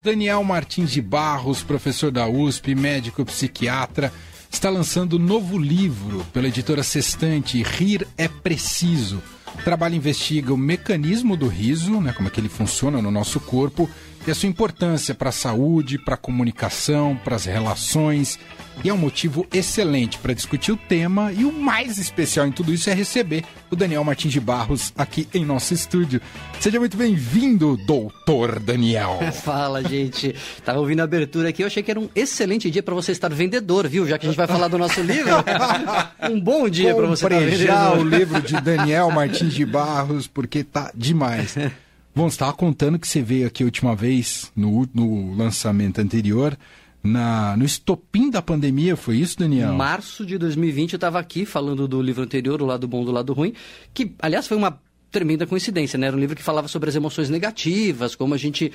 Daniel Martins de Barros, professor da USP, médico psiquiatra, está lançando um novo livro pela editora Sextante, Rir é Preciso. O trabalho investiga o mecanismo do riso, né, como é que ele funciona no nosso corpo, e a sua importância para a saúde, para a comunicação, para as relações. E é um motivo excelente para discutir o tema. E o mais especial em tudo isso é receber o Daniel Martins de Barros aqui em nosso estúdio. Seja muito bem-vindo, doutor Daniel. Fala, gente. Tava ouvindo a abertura aqui, eu achei que era um excelente dia para você estar vendedor, viu? Já que a gente vai falar do nosso livro. um bom dia para você estar vendedor. o livro de Daniel Martins de Barros, porque tá demais. Bom, você estava contando que você veio aqui a última vez, no, no lançamento anterior, na, no estopim da pandemia, foi isso, Daniel? Março de 2020 eu estava aqui falando do livro anterior, O Lado Bom do Lado Ruim, que, aliás, foi uma tremenda coincidência, né? Era um livro que falava sobre as emoções negativas, como a gente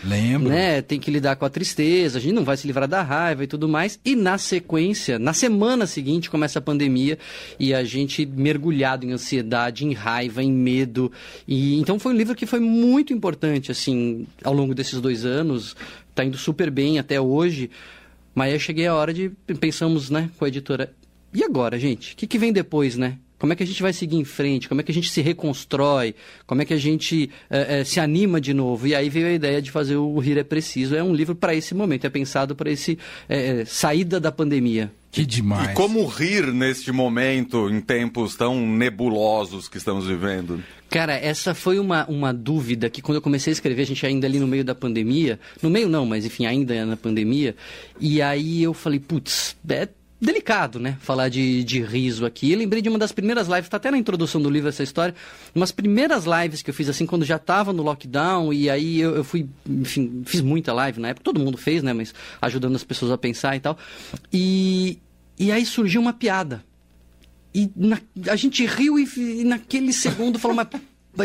né, tem que lidar com a tristeza, a gente não vai se livrar da raiva e tudo mais. E na sequência, na semana seguinte, começa a pandemia e a gente mergulhado em ansiedade, em raiva, em medo. E então foi um livro que foi muito importante, assim, ao longo desses dois anos. Tá indo super bem até hoje. Mas aí cheguei a hora de pensamos, né, com a editora. E agora, gente? O que, que vem depois, né? Como é que a gente vai seguir em frente? Como é que a gente se reconstrói? Como é que a gente é, é, se anima de novo? E aí veio a ideia de fazer o Rir é Preciso. É um livro para esse momento, é pensado para esse é, saída da pandemia. Que demais. E como rir neste momento, em tempos tão nebulosos que estamos vivendo? Cara, essa foi uma, uma dúvida que quando eu comecei a escrever, a gente ainda ali no meio da pandemia, no meio não, mas enfim, ainda na pandemia, e aí eu falei, putz, é delicado, né? Falar de, de riso aqui. Eu lembrei de uma das primeiras lives, tá até na introdução do livro essa história, umas primeiras lives que eu fiz assim, quando já tava no lockdown, e aí eu, eu fui, enfim, fiz muita live na época, todo mundo fez, né? Mas ajudando as pessoas a pensar e tal. E, e aí surgiu uma piada. E na, a gente riu e, e naquele segundo falou, mas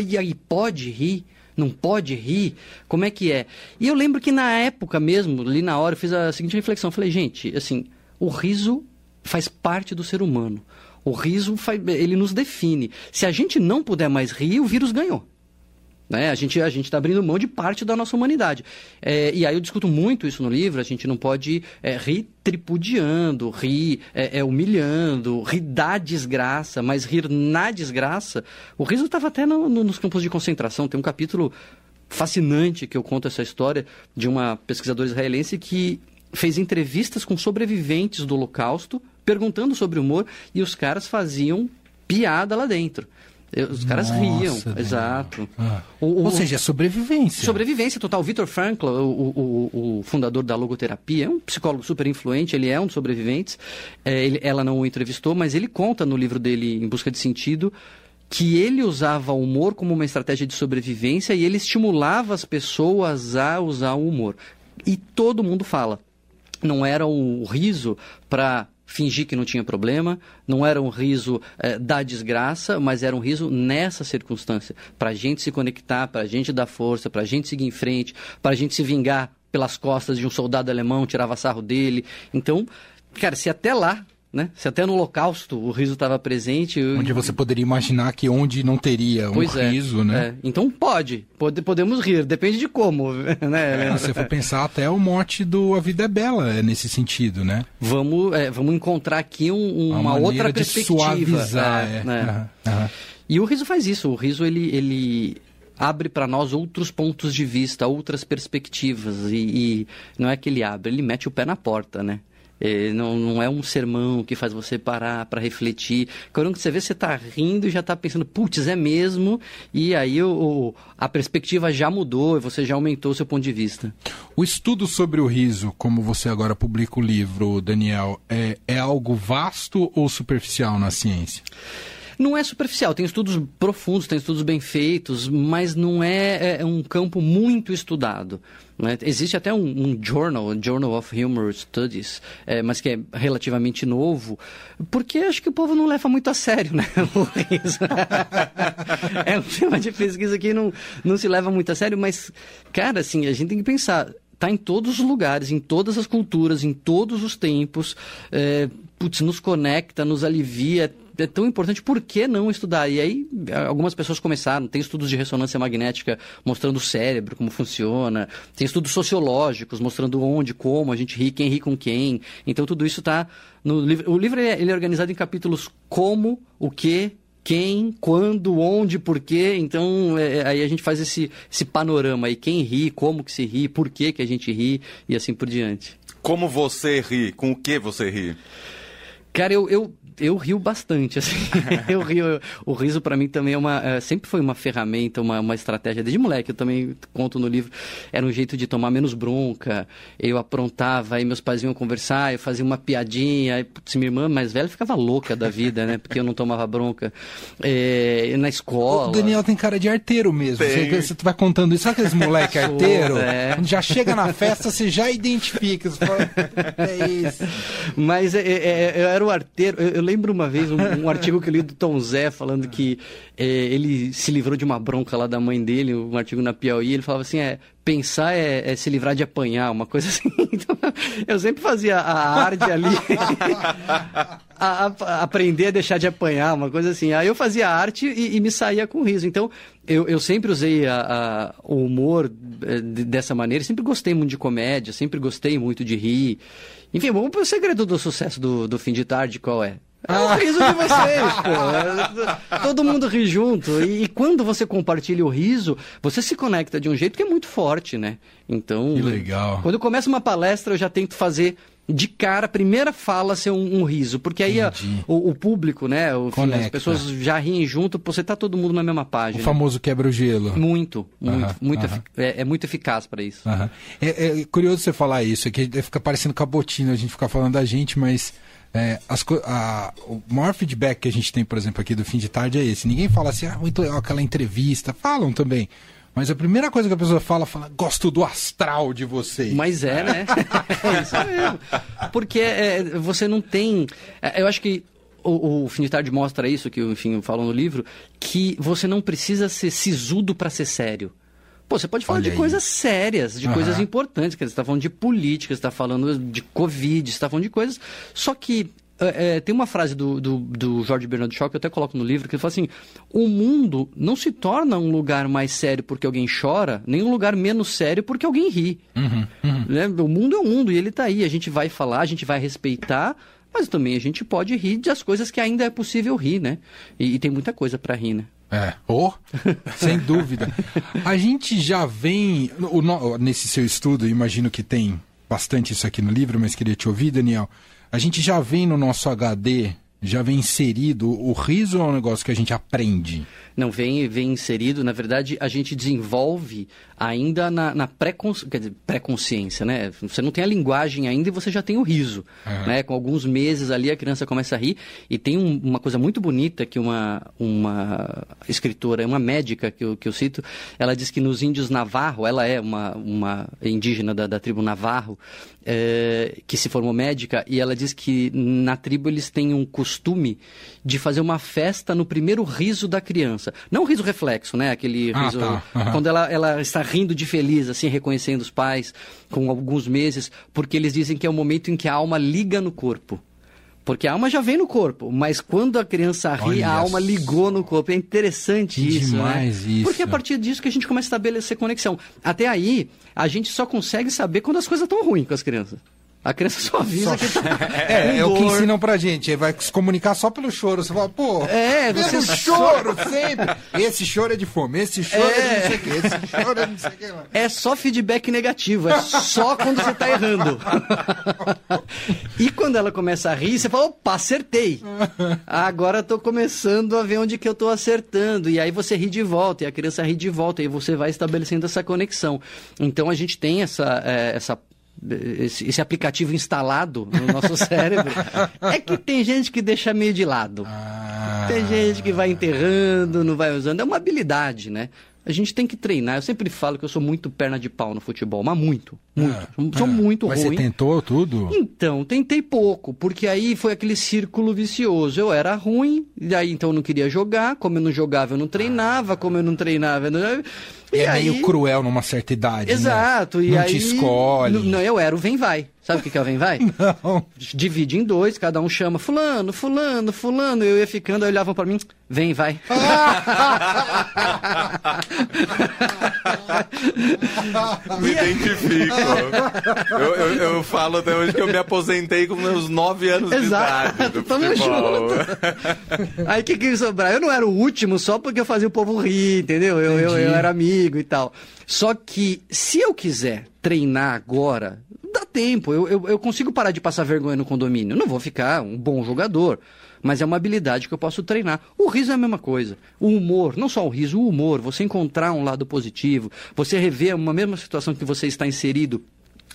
e aí, pode rir? não pode rir? Como é que é? E eu lembro que na época mesmo, ali na hora, eu fiz a seguinte reflexão. Falei, gente, assim, o riso faz parte do ser humano. O riso, ele nos define. Se a gente não puder mais rir, o vírus ganhou. Né? A gente a está abrindo mão de parte da nossa humanidade. É, e aí eu discuto muito isso no livro. A gente não pode é, rir tripudiando, rir é, é humilhando, rir da desgraça, mas rir na desgraça. O riso estava até no, no, nos campos de concentração. Tem um capítulo fascinante que eu conto essa história de uma pesquisadora israelense que fez entrevistas com sobreviventes do Holocausto, perguntando sobre humor, e os caras faziam piada lá dentro. Os caras Nossa, riam, Deus. exato. Ah. O, o, Ou seja, é sobrevivência. Sobrevivência total. O Victor Frankl, o, o, fundador da logoterapia, é um psicólogo super influente, ele é um dos sobreviventes. É, ele, ela não o entrevistou, mas ele conta no livro dele, Em Busca de Sentido, que ele usava o humor como uma estratégia de sobrevivência e ele estimulava as pessoas a usar o humor. E todo mundo fala não era um riso para fingir que não tinha problema, não era um riso é, da desgraça, mas era um riso nessa circunstância, para a gente se conectar, para a gente dar força, para a gente seguir em frente, para a gente se vingar pelas costas de um soldado alemão, tirava sarro dele. Então, cara, se até lá né? Se até no Holocausto o riso estava presente. Onde você poderia imaginar que onde não teria um pois é, riso, né? É. Então pode, pode, podemos rir, depende de como, né? É, se for pensar até o mote do A Vida é Bela é nesse sentido, né? Vamos, é, vamos encontrar aqui um, uma, uma outra perspectiva. Suavizar, é, né? Uhum, uhum. E o riso faz isso. O riso ele, ele abre para nós outros pontos de vista, outras perspectivas. E, e, não é que ele abre, ele mete o pé na porta, né? É, não, não é um sermão que faz você parar para refletir. Quando você vê, você está rindo e já está pensando, putz, é mesmo. E aí o, a perspectiva já mudou e você já aumentou o seu ponto de vista. O estudo sobre o riso, como você agora publica o livro, Daniel, é, é algo vasto ou superficial na ciência? Não é superficial, tem estudos profundos, tem estudos bem feitos, mas não é, é um campo muito estudado. Né? Existe até um, um, journal, Journal of Humor Studies, é, mas que é relativamente novo, porque acho que o povo não leva muito a sério né? o riso. é um tema de pesquisa que não, não se leva muito a sério, mas, cara, assim, a gente tem que pensar está em todos os lugares, em todas as culturas, em todos os tempos. É, putz, nos conecta, nos alivia, é tão importante, por que não estudar? E aí, algumas pessoas começaram, tem estudos de ressonância magnética mostrando o cérebro, como funciona, tem estudos sociológicos mostrando onde, como a gente ri, quem ri com quem. Então, tudo isso está no livro. O livro ele é organizado em capítulos como, o que, quem, quando, onde, por quê. Então, é, aí a gente faz esse, esse panorama aí. Quem ri, como que se ri, por que, que a gente ri e assim por diante. Como você ri? Com o que você ri? Cara, eu, eu eu rio bastante, assim. eu rio. O riso para mim também é uma, é, sempre foi uma ferramenta, uma, uma estratégia desde moleque. Eu também conto no livro. Era um jeito de tomar menos bronca. Eu aprontava, aí meus pais vinham conversar, eu fazia uma piadinha. Aí, putz, minha irmã mais velha ficava louca da vida, né? Porque eu não tomava bronca. É, na escola. O Daniel tem cara de arteiro mesmo. Você, você vai contando isso. Sabe aqueles moleque arteiro? É. Já chega na festa, você já identifica. Você fala, é isso. Mas é, é, eu era o arteiro. Eu, eu lembro uma vez um, um, artigo que eu li do Tom Zé falando que é, ele se livrou de uma bronca lá da mãe dele, um artigo na Piauí. Ele falava assim: é, pensar é, é se livrar de apanhar, uma coisa assim. Então, eu sempre fazia a arte ali, a, a, aprender a deixar de apanhar, uma coisa assim. Aí eu fazia arte e, e me saía com riso. Então, eu, eu sempre usei a, o humor é, dessa maneira, sempre gostei muito de comédia, sempre gostei muito de rir. Enfim, o segredo do sucesso do, do fim de tarde, qual é? É o riso de vocês, pô. Todo mundo ri junto. E, e, quando você compartilha o riso, você se conecta de um jeito que é muito forte, né? Então. Que legal. Quando eu começo uma palestra, eu já tento fazer de cara, a primeira fala ser um, um riso. Porque aí a, o, o, público, né? O, enfim, as pessoas já riem junto, você tá todo mundo na mesma página. O famoso quebra-gelo. Muito, muito. Uh -huh, muito uh -huh. é, é, muito eficaz para isso. Uh -huh. é, é, curioso você falar isso, é que fica parecendo cabotinho a gente ficar falando da gente, mas é, as, a, o maior feedback que a gente tem, por exemplo, aqui do fim de tarde é esse. Ninguém fala assim, ah, muito legal aquela entrevista. Falam também. Mas a primeira coisa que a pessoa fala, fala, gosto do astral de vocês. Mas é, né? é isso mesmo. Porque é, você não tem. É, eu acho que o, o Fim de Tarde mostra isso, que enfim, eu falo no livro, que você não precisa ser sisudo para ser sério. Pô, você pode falar Olha de aí. coisas sérias, de uhum. coisas importantes, que você está falando de política, você está falando de Covid, você está falando de coisas. Só que é, é, tem uma frase do, do, do Jorge Bernardo Shaw que eu até coloco no livro, que ele fala assim: o mundo não se torna um lugar mais sério porque alguém chora, nem um lugar menos sério porque alguém ri. Uhum, uhum. Né? O mundo é o mundo e ele está aí. A gente vai falar, a gente vai respeitar, mas também a gente pode rir das coisas que ainda é possível rir, né? E, e tem muita coisa para rir, né? É, oh, sem dúvida. A gente já vem, o, nesse seu estudo, imagino que tem bastante isso aqui no livro, mas queria te ouvir, Daniel. A gente já vem no nosso HD, já vem inserido, o riso é um negócio que a gente aprende? Não, vem, vem inserido, na verdade, a gente desenvolve ainda na, na pré-consciência, né? Você não tem a linguagem ainda e você já tem o riso, uhum. né? Com alguns meses ali a criança começa a rir e tem um, uma coisa muito bonita que uma, uma escritora, uma médica que eu, que eu cito, ela diz que nos índios Navarro, ela é uma, uma indígena da, da tribo Navarro, é, que se formou médica, e ela diz que na tribo eles têm um costume de fazer uma festa no primeiro riso da criança. Não riso reflexo, né? Aquele ah, riso. Tá. Uhum. Quando ela, ela está rindo de feliz, assim, reconhecendo os pais, com alguns meses, porque eles dizem que é o momento em que a alma liga no corpo. Porque a alma já vem no corpo, mas quando a criança ri, Olha a alma ligou no corpo. É interessante isso, né? demais né? Isso. Porque é a partir disso que a gente começa a estabelecer conexão. Até aí, a gente só consegue saber quando as coisas estão ruins com as crianças. A criança só avisa só... que tá É, é o que ensinam pra gente. Vai se comunicar só pelo choro. Você fala, pô, é, você choro sempre. Esse choro é de fome, esse choro é, é de não sei o quê, esse choro é de não sei o quê. É só feedback negativo, é só quando você tá errando. e quando ela começa a rir, você fala, opa, acertei. Agora tô começando a ver onde que eu tô acertando. E aí você ri de volta, e a criança ri de volta, e você vai estabelecendo essa conexão. Então a gente tem essa, é, essa esse, esse, aplicativo instalado no nosso cérebro, é que tem gente que deixa meio de lado. Ah. Tem gente que vai enterrando, não vai usando. É uma habilidade, né? A gente tem que treinar. Eu sempre falo que eu sou muito perna de pau no futebol, mas muito, muito. Ah, sou, ah, muito mas ruim. Mas você tentou tudo? Então, tentei pouco, porque aí foi aquele círculo vicioso. Eu era ruim, e aí então eu não queria jogar. Como eu não jogava, eu não treinava. Como eu não treinava, eu não... E é aí- meio cruel numa certa idade. Exato, né? e Não aí. te escolhe. Não, eu era o vem vai. Sabe o que que é o vem vai? Não. Divide em dois, cada um chama fulano, fulano, fulano. Eu ia ficando, aí olhavam pra mim, vem vai. Me identifico. eu, eu, eu falo até hoje que eu me aposentei com meus 9 anos Exato, de idade. do tamo futebol. Aí o que que sobrar? Eu não era o último só porque eu fazia o povo rir, entendeu? Eu, eu, eu era amigo e tal. Só que se eu quiser treinar agora, dá tempo. Eu, eu, eu consigo parar de passar vergonha no condomínio. Não vou ficar um bom jogador. Mas é uma habilidade que eu posso treinar. O riso é a mesma coisa. O humor, não só o riso, o humor, você encontrar um lado positivo, você rever uma mesma situação que você está inserido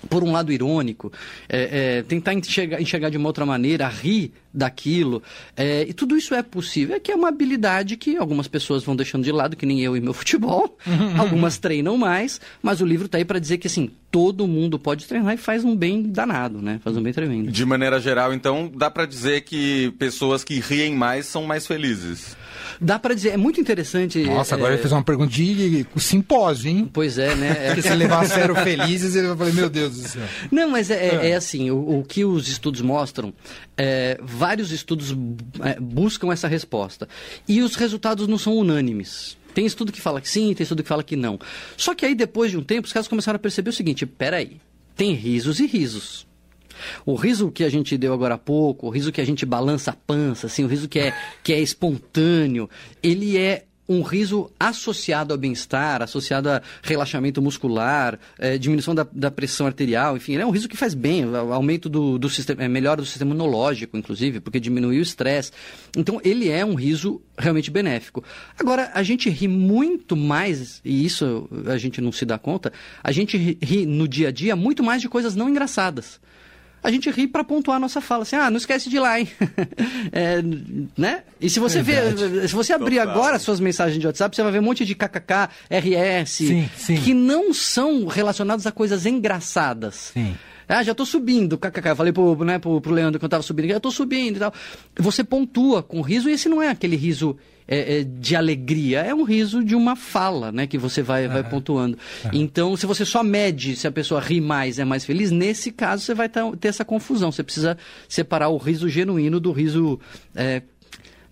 por um lado irônico, é, é, tentar enxergar, enxergar de uma outra maneira, rir daquilo. é, e tudo isso é possível. É que é uma habilidade que algumas pessoas vão deixando de lado, que nem eu e meu futebol. algumas treinam mais, mas o livro está aí para dizer que assim, todo mundo pode treinar e faz um bem danado, né? Faz um bem tremendo. De maneira geral, então, dá pra dizer que pessoas que riem mais são mais felizes. Dá para dizer, é muito interessante. Nossa, agora é, ele fez uma pergunta de simpósio, hein? Pois é, né? É- Porque se levar a sério felizes, ele vai falar, meu Deus do céu. Não, mas é, é- é assim, o, o que os estudos mostram, é, vários estudos é, buscam essa resposta. E os resultados não são unânimes. Tem estudo que fala que sim, tem estudo que fala que não. Só que aí, depois de um tempo, os caras começaram a perceber o seguinte, peraí, tem risos e risos. O riso que a gente deu agora há pouco, o riso que a gente balança a pança, assim, o riso que é, que é espontâneo, ele é um riso associado ao bem-estar, associado a relaxamento muscular, eh, diminuição da, da pressão arterial, enfim, é um riso que faz bem, a- aumento do, do sistema, é melhor do sistema imunológico, inclusive, porque diminui o estresse. Então, ele é um riso realmente benéfico. Agora, a gente ri muito mais, e isso a gente não se dá conta, a gente ri no dia a dia muito mais de coisas não engraçadas a gente ri para pontuar a nossa fala, assim, ah, não esquece de ir lá, hein? É, né? E se você ver, se você abrir Total. agora as suas mensagens de WhatsApp, você vai ver um monte de kkk, RS, Sim, sim. que não são relacionados a coisas engraçadas. Sim. Ah, já tô subindo, kkk. Eu falei pro, né, pro, pro Leandro que eu tava subindo, já tô subindo e tal. Você pontua com riso, e esse não é aquele riso é, é, de alegria, é um riso de uma fala, né, que você vai, vai pontuando. Então, se você só mede se a pessoa ri mais, é mais feliz, nesse caso você vai tá- ter essa confusão. Você precisa separar o riso genuíno do riso. é,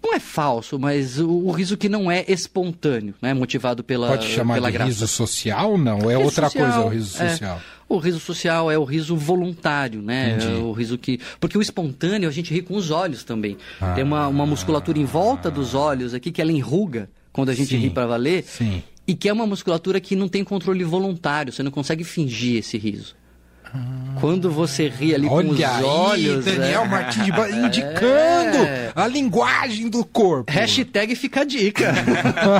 não é falso, mas o, o riso que não é espontâneo, né? Motivado pela, Pode chamar pela de graça. riso social, não? É Riso outra social, coisa o riso é. O riso social é o riso voluntário, né? Entendi. É o riso que. Porque o espontâneo a gente ri com os olhos também. Ah. Tem uma, uma musculatura em volta dos olhos aqui que ela enruga quando a gente Sim, ri para valer. sim. E que é uma musculatura que não tem controle voluntário, você não consegue fingir esse riso. Quando você ri ali com os Olha aí, olhos. Daniel é... Martins de Ba- indicando É. a linguagem do corpo. Hashtag fica a dica.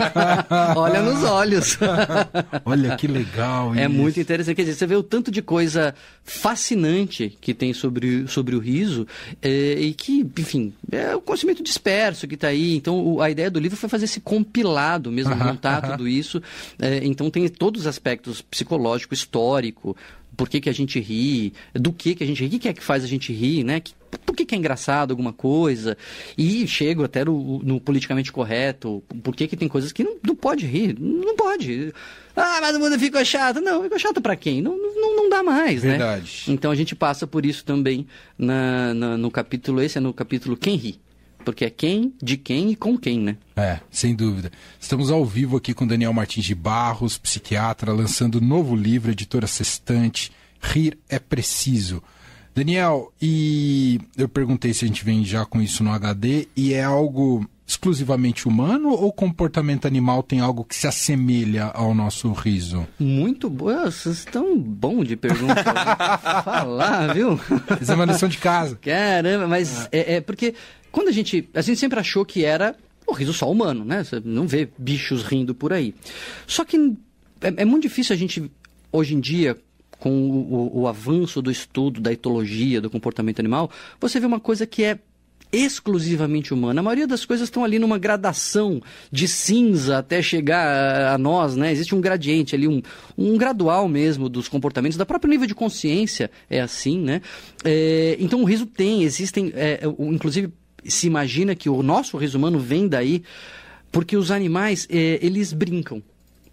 Olha nos olhos. Olha que legal É isso. muito interessante. Quer dizer, você vê o tanto de coisa fascinante que tem sobre, sobre o riso é, e que, enfim, é o conhecimento disperso que está aí. Então, o- a ideia do livro foi fazer esse compilado mesmo, Aham, montar aham. tudo isso. É, então, tem todos os aspectos psicológico, histórico, por que, que a gente ri, do que, que a gente ri, o que, é que faz a gente rir, né? Que- por que, que é engraçado alguma coisa? E chego até no, no politicamente correto, por que, que tem coisas que não, não pode rir, não pode. Ah, mas o mundo ficou chato. Não, ficou chato pra quem? Não, não, não dá mais, né? Verdade. Então a gente passa por isso também na, na- no capítulo, esse é no capítulo Quem Ri. Porque é quem, de quem e com quem, né? É, sem dúvida. Estamos ao vivo aqui com Daniel Martins de Barros, psiquiatra, lançando novo livro, editora Sextante, Rir é Preciso. Daniel, e eu perguntei se a gente vem já com isso no HD, e é algo exclusivamente humano ou o comportamento animal tem algo que se assemelha ao nosso riso? Muito boa, vocês estão bom de pergunta. né? Falar, viu? Isso é uma lição de casa. Caramba, mas é, é porque quando a gente. A gente sempre achou que era o riso só humano, né? Você não vê bichos rindo por aí. Só que é, é muito difícil a gente, hoje em dia, com o, o- o avanço do estudo da etologia, do comportamento animal, você vê uma coisa que é exclusivamente humana. A maioria das coisas estão ali numa gradação de cinza até chegar a, nós, né? Existe um gradiente ali, um, um gradual mesmo dos comportamentos, da próprio nível de consciência é assim, né? É, então o riso tem, existem, é, inclusive se imagina que o nosso riso humano vem daí porque os animais, é, eles brincam.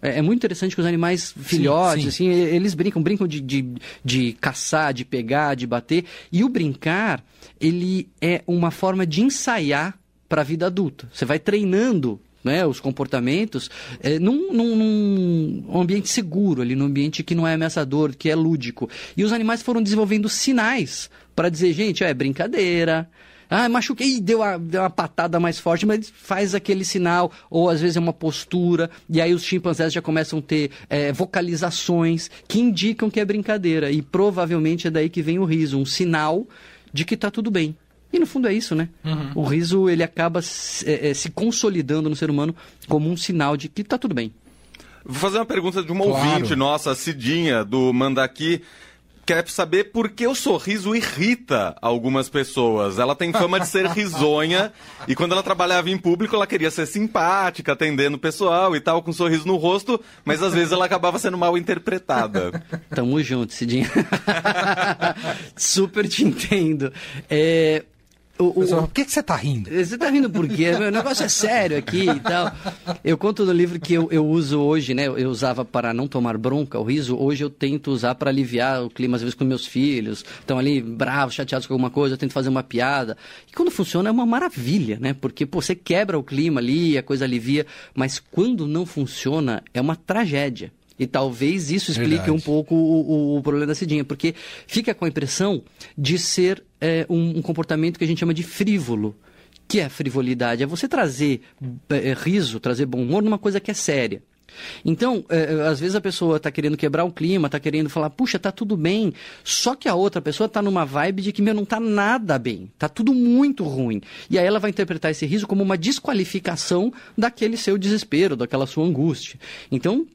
É, é muito interessante que os animais filhotes, sim, sim. assim, eles brincam, brincam de, de, de caçar, de pegar, de bater. E o brincar, ele é uma forma de ensaiar para a vida adulta. Você vai treinando né, os comportamentos é, num, num, num, ambiente seguro, ali, num ambiente que não é ameaçador, que é lúdico. E os animais foram desenvolvendo sinais para dizer, gente, é brincadeira. Ah, machuquei, deu, a, deu uma patada mais forte, mas faz aquele sinal, ou às vezes é uma postura, e aí os chimpanzés já começam a ter é, vocalizações que indicam que é brincadeira. E provavelmente é daí que vem o riso, um sinal de que está tudo bem. E no fundo é isso, né? Uhum. O riso ele acaba se, é, é, se consolidando no ser humano como um sinal de que está tudo bem. Vou fazer uma pergunta de uma claro. ouvinte nossa, Cidinha, do Mandaqui quer saber por que o sorriso irrita algumas pessoas. Ela tem fama de ser risonha e quando ela trabalhava em público ela queria ser simpática, atendendo o pessoal e tal, com um sorriso no rosto, mas às vezes ela acabava sendo mal interpretada. Tamo junto, Cidinha. Super te entendo. É, o, o, Pessoal, por que, que você está rindo? Você está rindo por quê? Meu negócio é sério aqui e tal. Eu conto no livro que eu, eu uso hoje, né? Eu usava para não tomar bronca, o riso. Hoje eu tento usar para aliviar o clima, às vezes, com meus filhos. Estão ali bravos, chateados com alguma coisa, eu tento fazer uma piada. E quando funciona é uma maravilha, né? Porque pô, você quebra o clima ali, a coisa alivia. Mas quando não funciona, é uma tragédia. E talvez isso explique Verdade. um pouco o, o, o, problema da Cidinha, porque fica com a impressão de ser é, um, um comportamento que a gente chama de frívolo que é frivolidade? É você trazer é, riso, trazer bom humor numa coisa que é séria. Então, é, às vezes a pessoa está querendo quebrar o clima, está querendo falar, puxa, tá tudo bem. Só que a outra pessoa está numa vibe de que, meu, não está nada bem. Tá tudo muito ruim. E aí ela vai interpretar esse riso como uma desqualificação daquele seu desespero, daquela sua angústia. Então,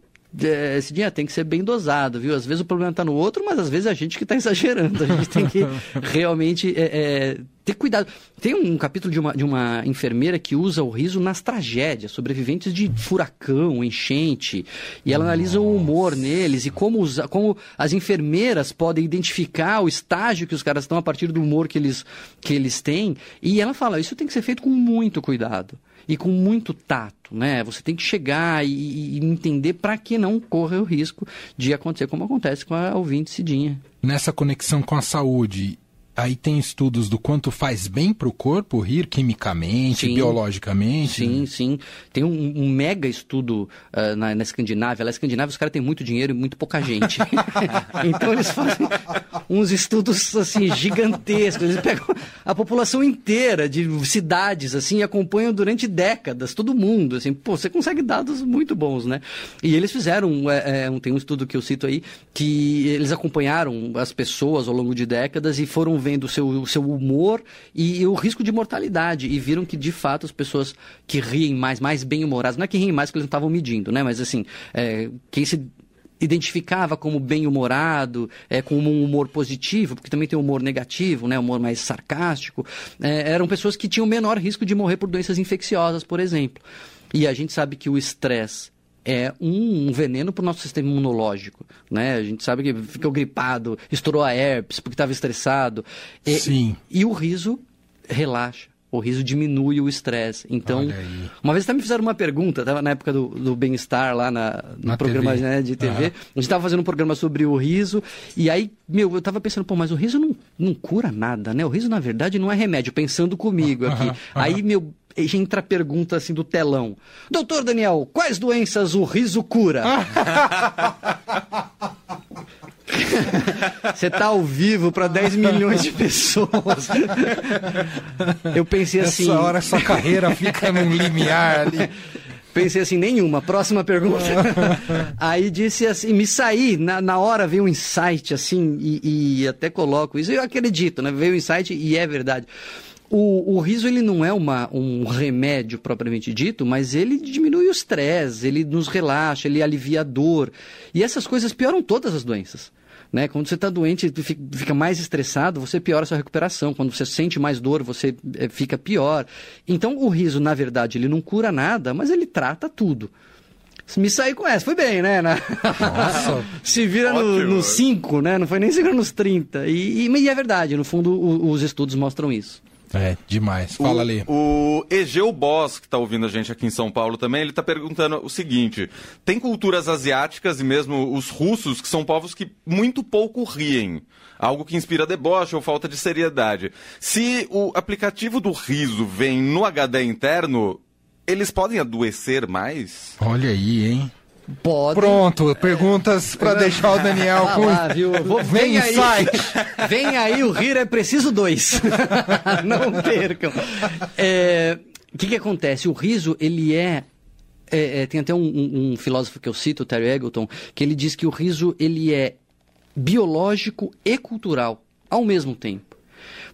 é, esse dinheiro tem que ser bem dosado, viu? Às vezes o problema está no outro, mas às vezes é a gente que está exagerando. A gente tem que realmente é, é, ter cuidado. Tem um capítulo de uma, de uma enfermeira que usa o riso nas tragédias, sobreviventes de furacão, enchente, e ela Nossa. analisa o humor neles e como, usa, como as enfermeiras podem identificar o estágio que os caras estão a partir do humor que eles, que eles têm. E ela fala: isso tem que ser feito com muito cuidado e com muito tato, né? Você tem que chegar e, e entender para que não corra o risco de acontecer como acontece com a ouvinte Cidinha. Nessa conexão com a saúde, Aí tem estudos do quanto faz bem para o corpo rir quimicamente, sim, biologicamente. Sim, né? sim. Tem um, um mega estudo uh, na, na, Escandinávia. Na Escandinávia os caras têm muito dinheiro e muito pouca gente. então eles fazem uns estudos assim gigantescos. Eles pegam a população inteira de cidades assim e acompanham durante décadas todo mundo. Assim, pô, você consegue dados muito bons, né? E eles fizeram é, é, tem um estudo que eu cito aí que eles acompanharam as pessoas ao longo de décadas e foram vendo o seu, o seu humor e, e, o risco de mortalidade. E viram que, de fato, as pessoas que riem mais, mais bem-humoradas, não é que riem mais que eles não estavam medindo, né? Mas, assim, é, quem se identificava como bem-humorado, é, com um humor positivo, porque também tem humor negativo, né, humor mais sarcástico, é, eram pessoas que tinham menor risco de morrer por doenças infecciosas, por exemplo. E a gente sabe que o estresse é um, um veneno para o nosso sistema imunológico. Né? A gente sabe que ficou gripado, estourou a herpes porque estava estressado. E, Sim. E o riso relaxa. O riso diminui o estresse. Então, uma vez até me fizeram uma pergunta, estava na época do, do bem-estar lá na, no na programa TV. Né, de TV. Uhum. A gente estava fazendo um programa sobre o riso, e aí, meu, eu estava pensando, pô, mas o riso não, não cura nada, né? O riso, na verdade, não é remédio, pensando comigo aqui. Uhum. Aí, meu, entra a pergunta assim do telão. Doutor Daniel, quais doenças o riso cura? Você tá ao vivo para 10 milhões de pessoas. Eu pensei assim. Nessa hora sua carreira fica num limiar ali. Pensei assim, nenhuma. Próxima pergunta. Aí disse assim, me saí, na, na hora veio um insight, assim, e, e até coloco isso, eu acredito, né? Veio um insight e é verdade. O, o, riso ele não é uma, um remédio propriamente dito, mas ele diminui o estresse, ele nos relaxa, ele alivia a dor. E essas coisas pioram todas as doenças. Né? Quando você está doente, fica mais estressado, você piora a sua recuperação. Quando você sente mais dor, você eh, fica pior. Então, o riso, na verdade, ele não cura nada, mas ele trata tudo. Me saí com essa, foi bem, né? Na... Se vira nos 5, no né? Não foi nem segura nos 30. E, e, e, é verdade, no fundo, o, os estudos mostram isso. É, demais. Fala ali. O Egeu Boss, que está ouvindo a gente aqui em São Paulo também, ele está perguntando o seguinte: tem culturas asiáticas e mesmo os russos, que são povos que muito pouco riem. Algo que inspira deboche ou falta de seriedade. Se o aplicativo do riso vem no HD interno, eles podem adoecer mais? Olha aí, hein? Pode. Pronto, perguntas para deixar o Daniel Ah com. lá, viu? Vou- Vem vem aí. Vem aí, o Rir é preciso dois. Não percam. É, O que, que acontece? O riso, ele é. é, é, tem até um, um- um filósofo que eu cito, o Terry Eggleton, que ele diz que o riso ele é biológico e cultural ao mesmo tempo.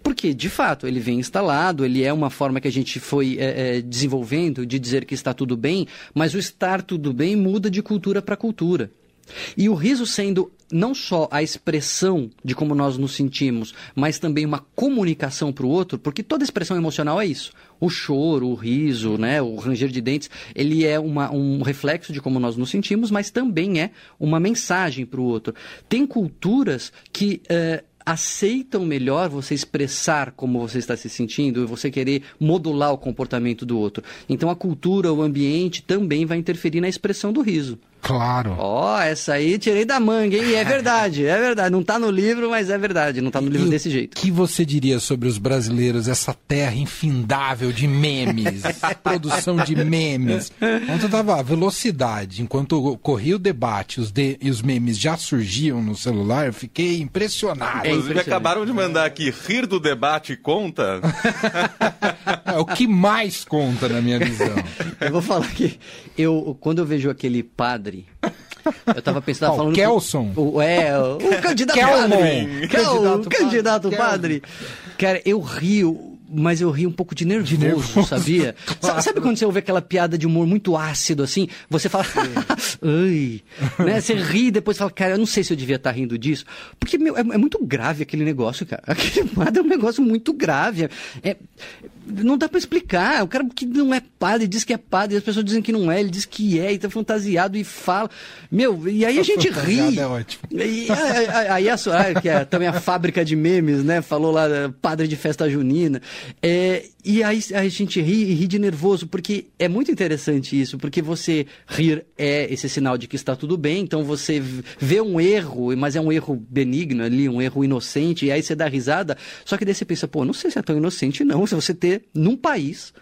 Porque, de fato, ele vem instalado, ele é uma forma que a gente foi é, é, desenvolvendo de dizer que está tudo bem, mas o estar tudo bem muda de cultura para cultura. E o riso sendo não só a expressão de como nós nos sentimos, mas também uma comunicação para o outro, porque toda expressão emocional é isso. O choro, o riso, né, o ranger de dentes, ele é uma- um reflexo de como nós nos sentimos, mas também é uma mensagem para o outro. Tem culturas que eh, aceitam melhor você expressar como você está se sentindo e você querer modular o comportamento do outro. Então a cultura, o ambiente também vai interferir na expressão do riso. Claro. Ó, essa aí tirei da manga, hein? É verdade, é verdade. Não tá no livro, mas é verdade. Não tá no livro E desse O jeito. que você diria sobre os brasileiros, essa terra infindável de memes, produção de memes? Ontem eu tava a velocidade, enquanto corria o debate os de- e os memes já surgiam no celular, eu fiquei impressionado. É Inclusive, acabaram de mandar aqui rir do debate conta. É o que mais conta na minha visão. Eu vou falar que eu, quando eu vejo aquele padre, eu tava pensando, tava Qual, falando Kelson? O, é, o, o candidato Kelmon. padre. Kel- Candidato o candidato padre. padre. Cara, eu rio, mas eu rio um pouco de nervoso, nervoso. sabia? Sa- Sabe quando você ouve aquela piada de humor muito ácido assim? Você fala, ai, né? Você ri e depois fala, cara, eu não sei se eu devia estar rindo disso. Porque, meu, é, é muito grave aquele negócio, cara. Aquele padre é um negócio muito grave. É, não dá pra explicar. O cara que não é padre diz que é padre, as pessoas dizem que não é, ele diz que é, e tá fantasiado e fala. Meu, e aí a gente ri. É ótimo. E, aí- a Soraya, que é também a fábrica de memes, né? Falou lá, eh, padre de festa junina. É, e aí a gente ri e ri de nervoso, porque é muito interessante isso, porque você rir é esse sinal de que está tudo bem, então você vê um erro, mas é um erro benigno ali, um erro inocente, e aí você dá risada, só que daí você pensa, pô, não sei se é tão inocente não, se você ter num país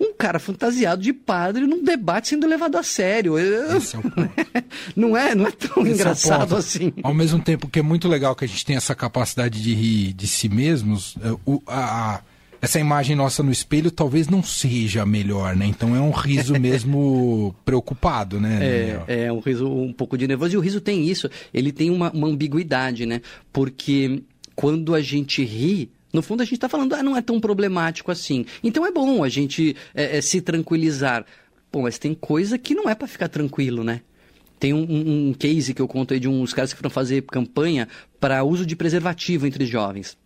um cara fantasiado de padre num debate sendo levado a sério. Eu- Esse é o ponto. não é, não é tão Esse é engraçado ponto. assim. Ao mesmo tempo que é muito legal que a gente tem essa capacidade de rir de si mesmos, é, o- a- a- essa imagem nossa no espelho talvez não seja a melhor, né? Então é um riso mesmo preocupado, né? É, é um riso um pouco de nervoso. E o riso tem isso, ele tem uma, uma ambiguidade, né? Porque quando a gente ri, no fundo a gente está falando, ah, não é tão problemático assim. Então é bom a gente é, é, se tranquilizar. Pô, mas tem coisa que não é para ficar tranquilo, né? Tem um- um case que eu conto aí de uns caras que foram fazer campanha para uso de preservativo entre jovens.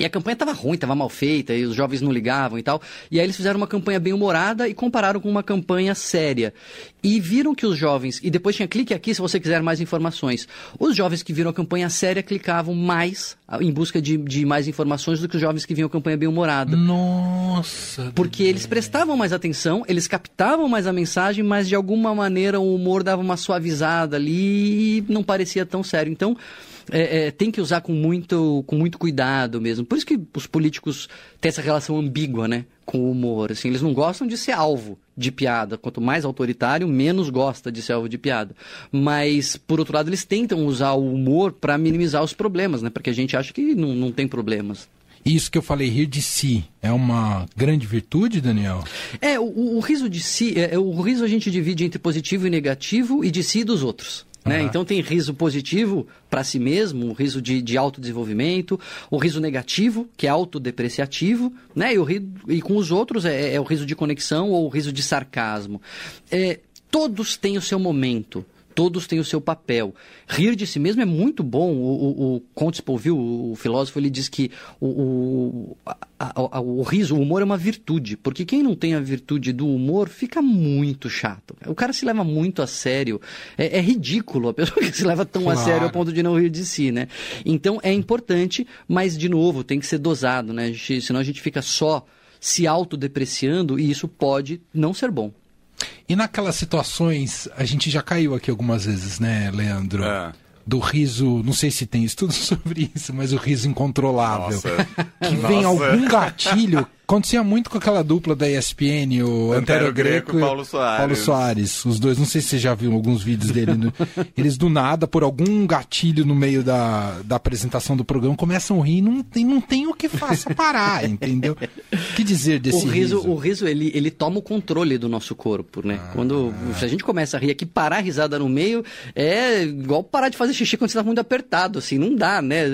E a campanha estava ruim, estava mal feita, e os jovens não ligavam e tal. E aí eles fizeram uma campanha bem humorada e compararam com uma campanha séria. E viram que os jovens. E depois tinha clique aqui se você quiser mais informações. Os jovens que viram a campanha séria clicavam mais em busca de, de mais informações do que os jovens que viam a campanha bem humorada. Nossa. Porque eles prestavam mais atenção, eles captavam mais a mensagem, mas de alguma maneira o humor dava uma suavizada ali e não parecia tão sério. Então, é, é, tem que usar com muito, com muito cuidado mesmo. Por isso que os políticos têm essa relação ambígua, né? Com o humor. Assim, eles não gostam de ser alvo de piada. Quanto mais autoritário, menos gosta de ser alvo de piada. Mas, por outro lado, eles tentam usar o humor para minimizar os problemas, né? Porque a gente acha que não, não tem problemas. Isso que eu falei, rir de si, é uma grande virtude, Daniel? É, o, o- riso de si, é, é, o riso a gente divide entre positivo e negativo e de si e dos outros. Né? Aham. Então tem riso positivo para si mesmo, o riso de, de autodesenvolvimento, o riso negativo, que é autodepreciativo, né? e, o ri, e com os outros é, é o riso de conexão ou o riso de sarcasmo. É, todos têm o seu momento. Todos têm o seu papel. Rir de si mesmo é muito bom. O, o, o Comte Spoliville, o filósofo, ele diz que o, o, a, a, o riso, o humor é uma virtude, porque quem não tem a virtude do humor fica muito chato. O cara se leva muito a sério. É, é ridículo a pessoa que se leva tão claro. a sério ao ponto de não rir de si, né? Então é importante, mas de novo, tem que ser dosado, né? A gente, senão a gente fica só se autodepreciando e isso pode não ser bom. E naquelas situações, a gente já caiu aqui algumas vezes, né, Leandro? É. Do riso, não sei se tem estudo sobre isso, mas o riso incontrolável. Nossa. Que Nossa. vem algum gatilho Acontecia muito com aquela dupla da ESPN, o Antero, Antero Greco, e Paulo Soares. Paulo Soares. Os dois, não sei se você já viu alguns vídeos dele. No... eles do nada, por algum gatilho no meio da, da apresentação do programa, começam a rir e não tem, não tem o que faça parar, entendeu? O que dizer desse o riso? riso? O riso, ele, ele toma o controle do nosso corpo, né? Ah, quando se a gente começa a rir aqui, parar a risada no meio é igual parar de fazer xixi quando você está muito apertado, assim, não dá, né?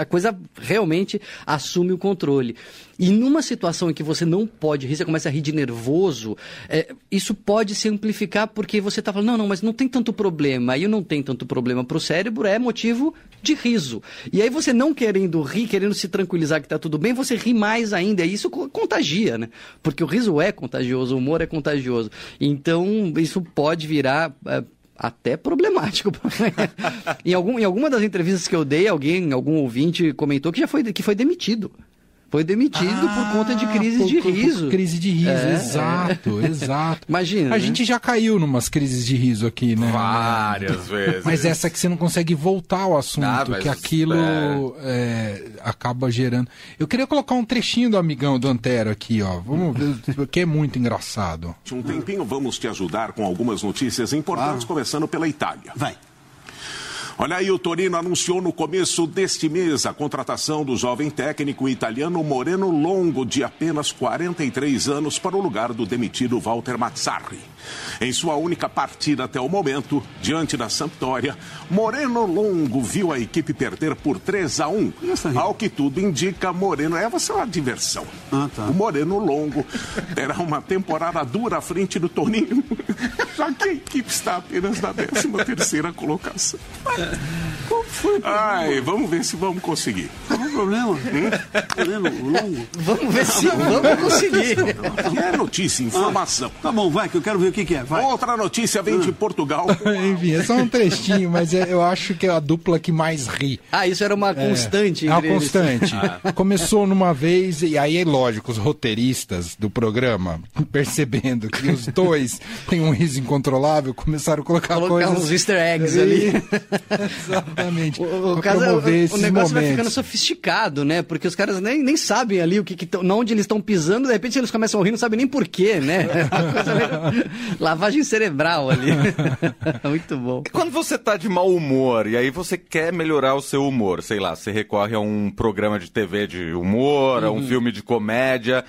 A coisa realmente assume o controle. E numa situação em que você não pode rir, você começa a rir de nervoso, é, isso pode se amplificar porque você está falando, não, não, mas não tem tanto problema. Aí não tem tanto problema para o cérebro, é motivo de riso. E aí você não querendo rir, querendo se tranquilizar que está tudo bem, você ri mais ainda. E isso contagia, né? Porque o riso é contagioso, o humor é contagioso. Então, isso pode virar. É, até problemático. em, algum, em alguma das entrevistas que eu dei, alguém, algum ouvinte comentou que já foi, que foi demitido foi demitido ah, por conta de crise por, de riso. Por, crise de riso, é, exato, é. exato. Imagina. A né? gente já caiu numas crises de riso aqui, né? Várias vezes. Mas essa que você não consegue voltar ao assunto, ah, que aquilo é... acaba gerando. Eu queria colocar um trechinho do amigão do Antero aqui, ó. Vamos ver, que é muito engraçado. Um tempinho vamos te ajudar com algumas notícias importantes, ah. começando pela Itália. Vai. Olha aí, o Torino anunciou no começo deste mês a contratação do jovem técnico italiano Moreno Longo, de apenas 43 anos, para o lugar do demitido Walter Mazzarri. Em sua única partida até o momento, diante da Sampdoria, Moreno Longo viu a equipe perder por 3 a 1. Ao que tudo indica, Moreno é você é uma diversão. Ah, tá. O Moreno Longo terá uma temporada dura à frente do Toninho, já que a equipe está apenas na 13 terceira colocação. Qual foi Ai, vamos ver se vamos conseguir. Qual é o problema? Hum? Longo? Vamos ver se vamos conseguir. Que é notícia, informação. Ah, tá bom, vai, que eu quero ver que, que é. Vai. Outra notícia vem de Portugal. Enfim, é só um trechinho, mas é, eu acho que é a dupla que mais ri. Ah, isso era uma é, constante. É, uma constante. Ah. Começou numa vez, e aí é lógico, os roteiristas do programa, percebendo que os dois têm um riso incontrolável, começaram a colocar, colocar coisas... uns easter eggs ali. Exatamente. O, o, caso, o, o negócio momentos. vai ficando sofisticado, né? Porque os caras nem, nem sabem ali o que, que tão, onde eles estão pisando, de repente eles começam a rir, não sabem nem porquê, né? Lavagem cerebral ali. Muito bom. E quando você tá de mau humor e aí você quer melhorar o seu humor, sei lá, você recorre a um programa de TV de humor, uhum. a um uhum. filme de comédia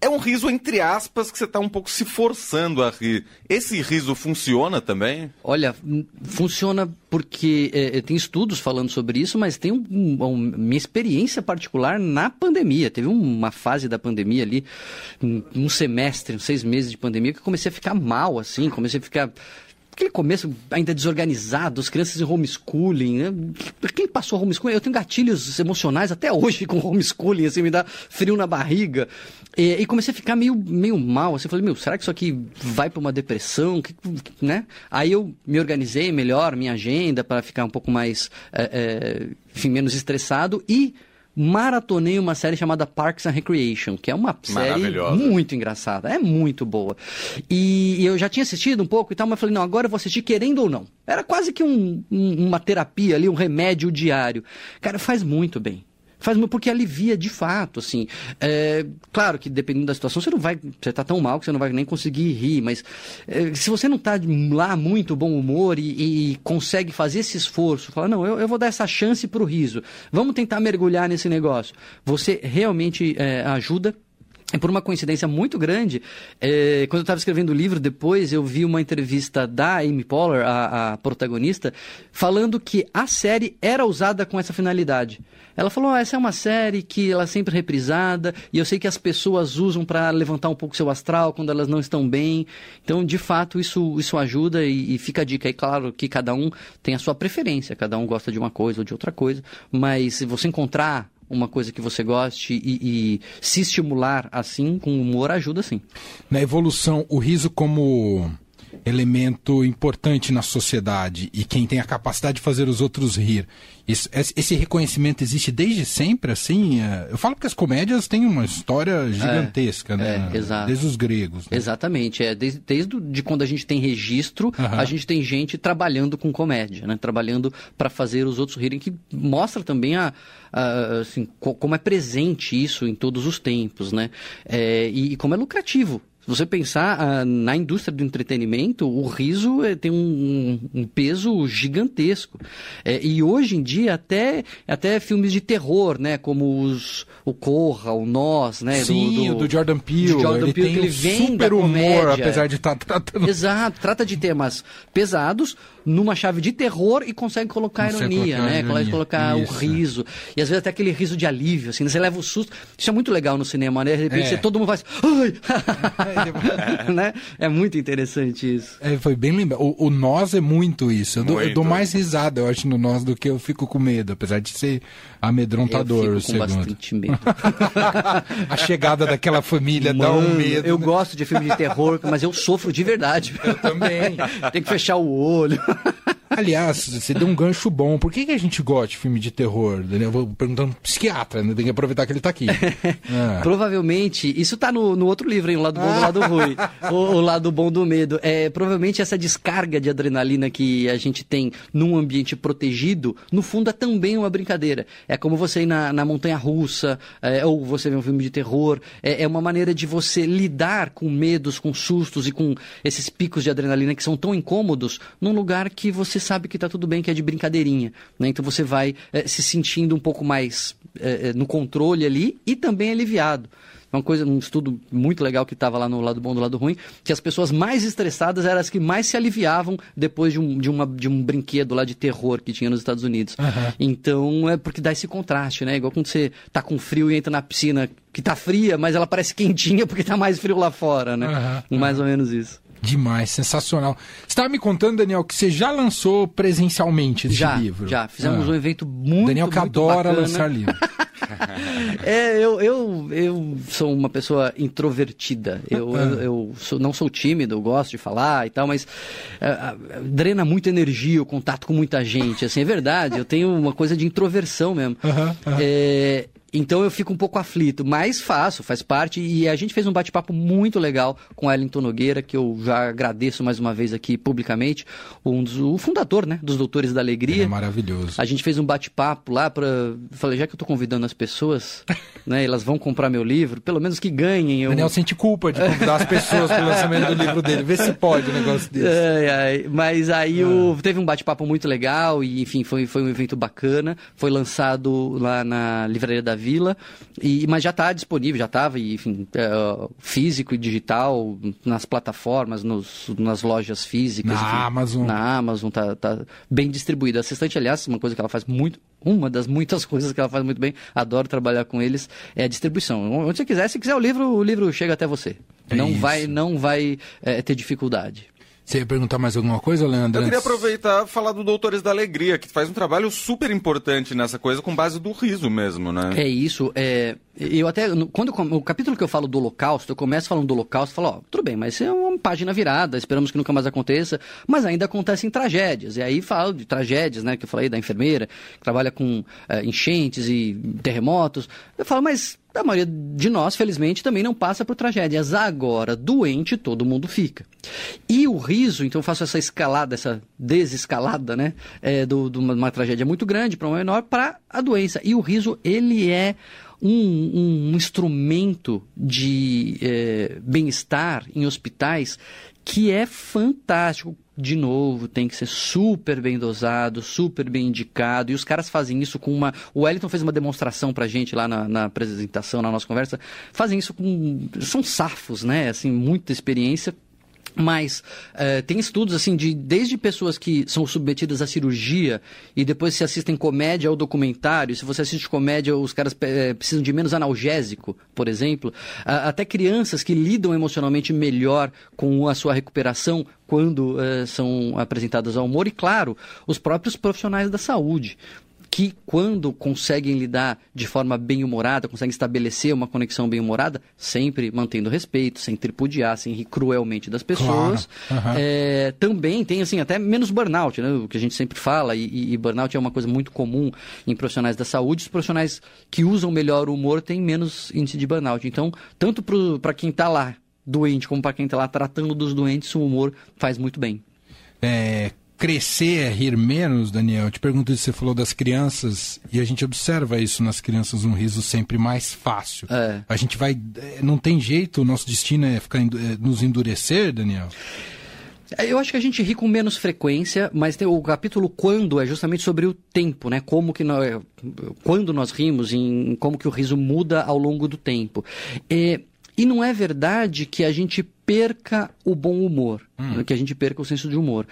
é um riso entre aspas que você está um pouco se forçando a rir. Esse riso funciona também? Olha, funciona porque é, é, tem estudos falando sobre isso, mas tem um, um, minha experiência particular na pandemia. Teve uma fase da pandemia ali, um, um semestre, seis meses de pandemia, que eu comecei a ficar mal, assim, comecei a ficar aquele começo ainda desorganizado, as crianças em homeschooling, né? Quem passou homeschooling? Eu tenho gatilhos emocionais até hoje com homeschooling, assim, me dá frio na barriga. E, e comecei a ficar meio, meio mal, assim, falei, meu, será que isso aqui vai para uma depressão? Que, né? Aí eu me organizei melhor, minha agenda, para ficar um pouco mais, é, é, enfim, menos estressado e maratonei uma série chamada Parks and Recreation, que é uma série muito engraçada, é muito boa. E eu já tinha assistido um pouco e tal, mas falei, não, agora eu vou assistir querendo ou não. Era quase que um, um, uma terapia ali, um remédio diário. Cara, faz muito bem faz porque alivia de fato, assim. É, claro que dependendo da situação, você não vai, você tá tão mal que você não vai nem conseguir rir, mas é, se você não tá lá muito bom humor e, e consegue fazer esse esforço, falar, não, eu, eu, vou dar essa chance pro riso, vamos tentar mergulhar nesse negócio, você realmente é, ajuda por uma coincidência muito grande, é, quando eu estava escrevendo o livro, depois eu vi uma entrevista da Amy Poehler, a, a, protagonista, falando que a série era usada com essa finalidade. Ela falou: oh, essa é uma série que ela é sempre reprisada e eu sei que as pessoas usam para levantar um pouco seu astral quando elas não estão bem. Então, de fato, isso, isso ajuda e, e fica a dica. E claro que cada um tem a sua preferência, cada um gosta de uma coisa ou de outra coisa, mas se você encontrar uma coisa que você goste e, e, se estimular assim com humor ajuda sim. Na evolução, o riso como elemento importante na sociedade e quem tem a capacidade de fazer os outros rir. Isso, esse reconhecimento existe desde sempre, assim? É, eu falo porque as comédias têm uma história gigantesca, é, né? É, exato. Desde os gregos. Né? Exatamente. É, desde, desde de quando a gente tem registro, uhum. a gente tem gente trabalhando com comédia, né? Trabalhando para fazer os outros rirem, que mostra também a, a assim, como é presente isso em todos os tempos, né? É, e, e como é lucrativo se você pensar ah, na indústria do entretenimento, o riso eh, tem um, um, peso gigantesco. É, e hoje em dia, até, até filmes de terror, né? Como os, o Corra, o Nós, né? Sim, do, do, do Jordan Peele. Do Jordan ele Peele, tem ele vem super humor, apesar de estar tá tratando... Exato, trata de temas pesados, numa chave de terror e consegue colocar consegue ironia, colocar né? Ironia. Consegue colocar Isso. o riso. E às vezes até aquele riso de alívio, assim, né? você leva o susto. Isso é muito legal no cinema, né? De repente é. todo mundo faz. Ai! né? É muito interessante isso. É, foi bem lembrado. O, o nós é muito isso. Eu, muito. Dou, eu dou mais risada, eu acho, no nós do que eu fico com medo, apesar de ser amedrontador. Eu fico com segundo. bastante medo. A chegada daquela família Mano, dá um medo. Eu né? gosto de filme de terror, mas eu sofro de verdade. Eu também. Tem que fechar o olho. Aliás, você deu um gancho bom. Por que, que a gente gosta de filme de terror? Eu vou perguntando um psiquiatra, né? Tem que aproveitar que ele está aqui. Ah. Provavelmente, isso está no, no outro livro, hein? O lado bom do lado ruim. o, o, lado bom do medo. É, provavelmente essa descarga de adrenalina que a gente tem num ambiente protegido, no fundo é também uma brincadeira. É como você ir na, na montanha russa, é, ou você ver um filme de terror. É, é uma maneira de você lidar com medos, com sustos e com esses picos de adrenalina que são tão incômodos num lugar que você sabe que está tudo bem, que é de brincadeirinha. Né? Então você vai é, se sentindo um pouco mais é, no controle ali e também aliviado. Uma coisa, um estudo muito legal que estava lá no lado bom do lado ruim, que as pessoas mais estressadas eram as que mais se aliviavam depois de um, de uma, de um brinquedo lá de terror que tinha nos Estados Unidos. Uhum. Então é porque dá esse contraste, né? Igual quando você tá com frio e entra na piscina que tá fria, mas ela parece quentinha porque tá mais frio lá fora, né? Uhum. Mais ou menos isso. Demais, sensacional. Você estava me contando, Daniel, que você já lançou presencialmente esse já, livro. Já, fizemos ah. um evento muito Daniel que muito adora bacana. lançar livro. é, eu, eu, eu sou uma pessoa introvertida. Eu, ah. eu, eu sou, não sou tímido, eu gosto de falar e tal, mas uh, drena muita energia o contato com muita gente. Assim, é verdade, eu tenho uma coisa de introversão mesmo. É, então eu fico um pouco aflito, mas faço, faz parte. E a gente fez um bate-papo muito legal com Wellington Nogueira, que eu já agradeço mais uma vez aqui publicamente, um dos, o fundador né, dos Doutores da Alegria. É maravilhoso. A gente fez um bate-papo lá para. Falei, já que eu estou convidando as pessoas, né, elas vão comprar meu livro, pelo menos que ganhem. Eu... Daniel sente culpa de convidar as pessoas para o lançamento do livro dele. Vê se pode um negócio desse. Ai, ai. Mas aí é. o... teve um bate-papo muito legal e, enfim, foi, foi um evento bacana. Foi lançado lá na Livraria da Vida Vila, e, mas já está disponível, já estava, enfim, é, físico e digital, nas plataformas, nos, nas lojas físicas. Na enfim, Amazon. Na Amazon, tá, tá bem distribuído. A Assistente, aliás, uma coisa que ela faz muito, uma das muitas coisas que ela faz muito bem, adoro trabalhar com eles, é a distribuição. Onde você quiser, se quiser o livro, o livro chega até você. É não isso. vai, não vai é, ter dificuldade. Você ia perguntar mais alguma coisa, Leandro? Eu queria aproveitar e falar do Doutores da Alegria, que faz um trabalho super importante nessa coisa, com base do riso mesmo, né? É isso. É, eu até, quando o capítulo que eu falo do Holocausto, eu começo falando do Holocausto falo, ó, tudo bem, mas é uma página virada, esperamos que nunca mais aconteça, mas ainda acontecem tragédias. E aí falo de tragédias, né, que eu falei da enfermeira, que trabalha com é, enchentes e terremotos. Eu falo, mas a maioria de nós, felizmente, também não passa por tragédias. Agora, doente, todo mundo fica. E o riso, então eu faço essa escalada, essa desescalada, né, é, de uma tragédia muito grande para uma menor, para a doença. E o riso, ele é um, um instrumento de é, bem-estar em hospitais que é fantástico. de novo, tem que ser super bem dosado, super bem indicado. E os caras fazem isso com uma. O Wellington fez uma demonstração pra gente lá na, na apresentação, na nossa conversa. Fazem isso com. São safos, né? Assim, muita experiência mas uh, tem estudos assim de desde pessoas que são submetidas à cirurgia e depois se assistem comédia ou documentário. Se você assiste comédia, os caras uh, precisam de menos analgésico, por exemplo. Uh, até crianças que lidam emocionalmente melhor com a sua recuperação quando eh, são apresentadas ao humor. E claro, os próprios profissionais da saúde que, quando conseguem lidar de forma bem-humorada, conseguem estabelecer uma conexão bem-humorada, sempre mantendo respeito, sem tripudiar, sem rir cruelmente das pessoas, claro. uhum. é, também tem, assim, até menos burnout, né? O que a gente sempre fala, e, e, burnout é uma coisa muito comum em profissionais da saúde. Os profissionais que usam melhor o humor têm menos índice de burnout. Então, tanto para quem está lá doente, como para quem está lá tratando dos doentes, o humor faz muito bem. É, crescer é rir menos, Daniel? Eu te pergunto se você falou das crianças, e a gente observa isso nas crianças, um riso sempre mais fácil. É. A gente vai. É, não tem jeito, o nosso destino é ficar é, nos endurecer, Daniel? É, eu acho que a gente ri com menos frequência, mas tem o capítulo quando é justamente sobre o tempo, né? Como que nós, quando nós rimos, em como que o riso muda ao longo do tempo. É, e não é verdade que a gente perca o bom humor, hum. que a gente perca o senso de humor.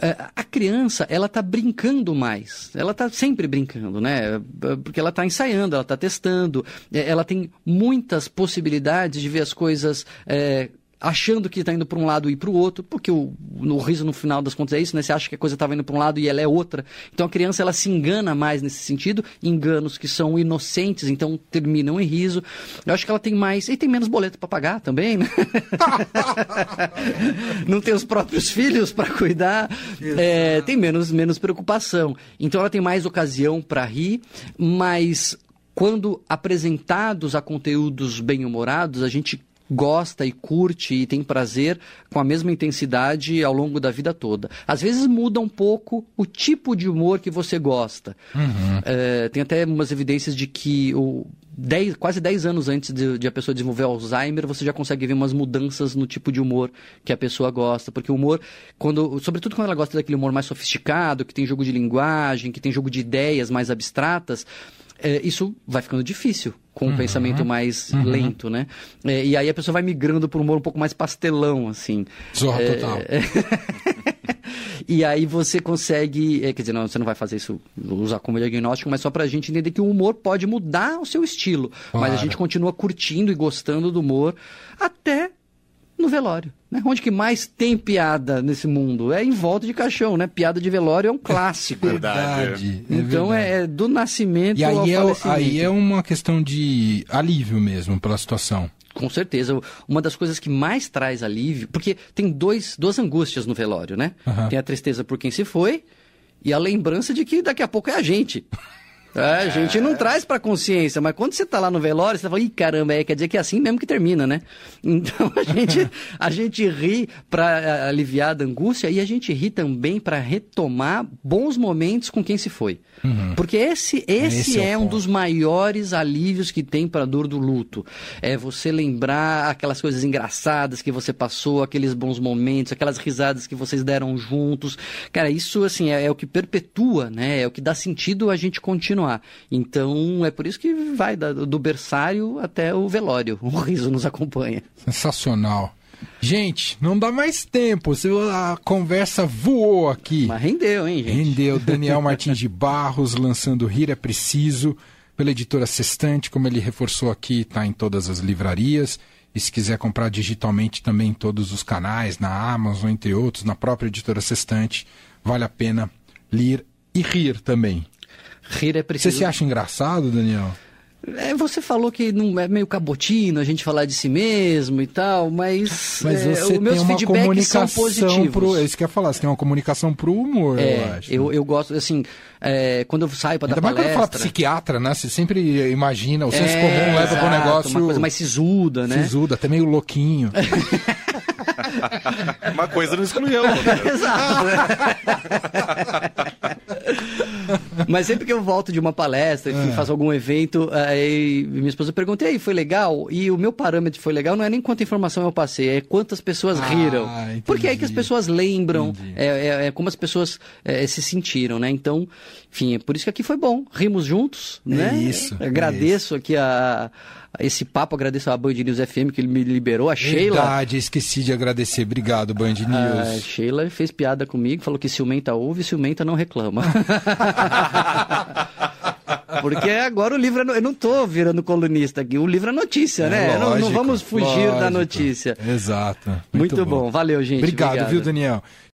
É, a criança, ela está brincando mais. Ela está sempre brincando, né? Porque ela está ensaiando, ela está testando. É, ela tem muitas possibilidades de ver as coisas é, achando que está indo para um lado e para o outro, porque o, no riso no final das contas é isso, né? Você acha que a coisa estava indo para um lado e ela é outra. Então a criança ela se engana mais nesse sentido, enganos que são inocentes, então terminam em riso. Eu acho que ela tem mais e tem menos boleto para pagar também, né? Não tem os próprios filhos para cuidar, é, tem menos menos preocupação. Então ela tem mais ocasião para rir, mas quando apresentados a conteúdos bem-humorados, a gente gosta e curte e tem prazer com a mesma intensidade ao longo da vida toda. Às vezes muda um pouco o tipo de humor que você gosta. Uhum. É, tem até umas evidências de que o dez, quase 10 anos antes de, de, a pessoa desenvolver Alzheimer, você já consegue ver umas mudanças no tipo de humor que a pessoa gosta. Porque o humor, quando, sobretudo quando ela gosta daquele humor mais sofisticado, que tem jogo de linguagem, que tem jogo de ideias mais abstratas, é, isso vai ficando difícil com uhum. um pensamento mais uhum. lento, né? É, e aí a pessoa vai migrando para um humor um pouco mais pastelão, assim. Zorra é, total. e aí você consegue, é, quer dizer, não, você não vai fazer isso, usar como diagnóstico, mas só para a gente entender que o humor pode mudar o seu estilo. Claro. Mas a gente continua curtindo e gostando do humor até no velório. Né? Onde que mais tem piada nesse mundo? É em volta de caixão, né? Piada de velório é um clássico. verdade. É então é, é, do nascimento e aí ao é, aí é uma questão de alívio mesmo pela situação. Com certeza. Uma das coisas que mais traz alívio, porque tem dois, duas angústias no velório, né? Uhum. Tem a tristeza por quem se foi e a lembrança de que daqui a pouco é a gente. É, a gente não traz pra consciência, mas quando você tá lá no velório, você fala, ih, caramba, é, quer dizer que é assim mesmo que termina, né? Então a gente, a gente ri pra eh, aliviar da angústia e a gente ri também para retomar bons momentos com quem se foi. Uhum. Porque esse, esse, esse é, é um dos maiores alívios que tem para a dor do luto. É você lembrar aquelas coisas engraçadas que você passou, aqueles bons momentos, aquelas risadas que vocês deram juntos. Cara, isso assim é, é o que perpetua, né? É o que dá sentido a gente continuar. Então é por isso que vai do berçário até o velório. O riso nos acompanha. Sensacional. Gente, não dá mais tempo. A conversa voou aqui. Mas rendeu, hein, gente? Rendeu. Daniel Martins de Barros lançando Rir é Preciso pela editora Sextante, como ele reforçou aqui, está em todas as livrarias. E se quiser comprar digitalmente também em todos os canais, na Amazon, entre outros, na própria editora Sextante, vale a pena ler e rir também. Rir é preciso. Você se acha engraçado, Daniel? É, você falou que não é meio cabotino a gente falar de si mesmo e tal, mas, mas é, você meus tem uma comunicação são positivos. Pro, é isso que eu ia falar, você tem uma comunicação pro humor, é, eu acho. Eu, eu gosto, assim, é, quando eu saio para dar palestra... Ainda mais quando fala psiquiatra, né? Você sempre imagina, o senso é, comum leva para o negócio... Uma coisa mais sisuda, né? Sisuda, até meio louquinho. uma coisa não exclui a outra. Exato. Mas sempre que eu volto de uma palestra, enfim, É. faço algum evento, aí minha esposa pergunta, e aí, foi legal? E o meu parâmetro foi legal não é nem quanta informação eu passei, é quantas pessoas Ah, riram. entendi. Porque é aí que as pessoas lembram, é, é- é como as pessoas é, se sentiram, né? Então, enfim, é por isso que aqui foi bom. Rimos juntos, É né? isso, é Agradeço aqui a, a esse papo, agradeço a Band News FM que ele me liberou, a Sheila. Verdade, esqueci de agradecer. Obrigado, Band A News. Sheila fez piada comigo, falou que ciumenta ouve ciumenta não reclama. Porque agora o livro, é eu não tô virando colunista aqui, o livro é notícia, né? É, não, não lógico, vamos fugir da lógico. notícia. Exato. Muito, bom. valeu gente. Obrigado, viu, Daniel?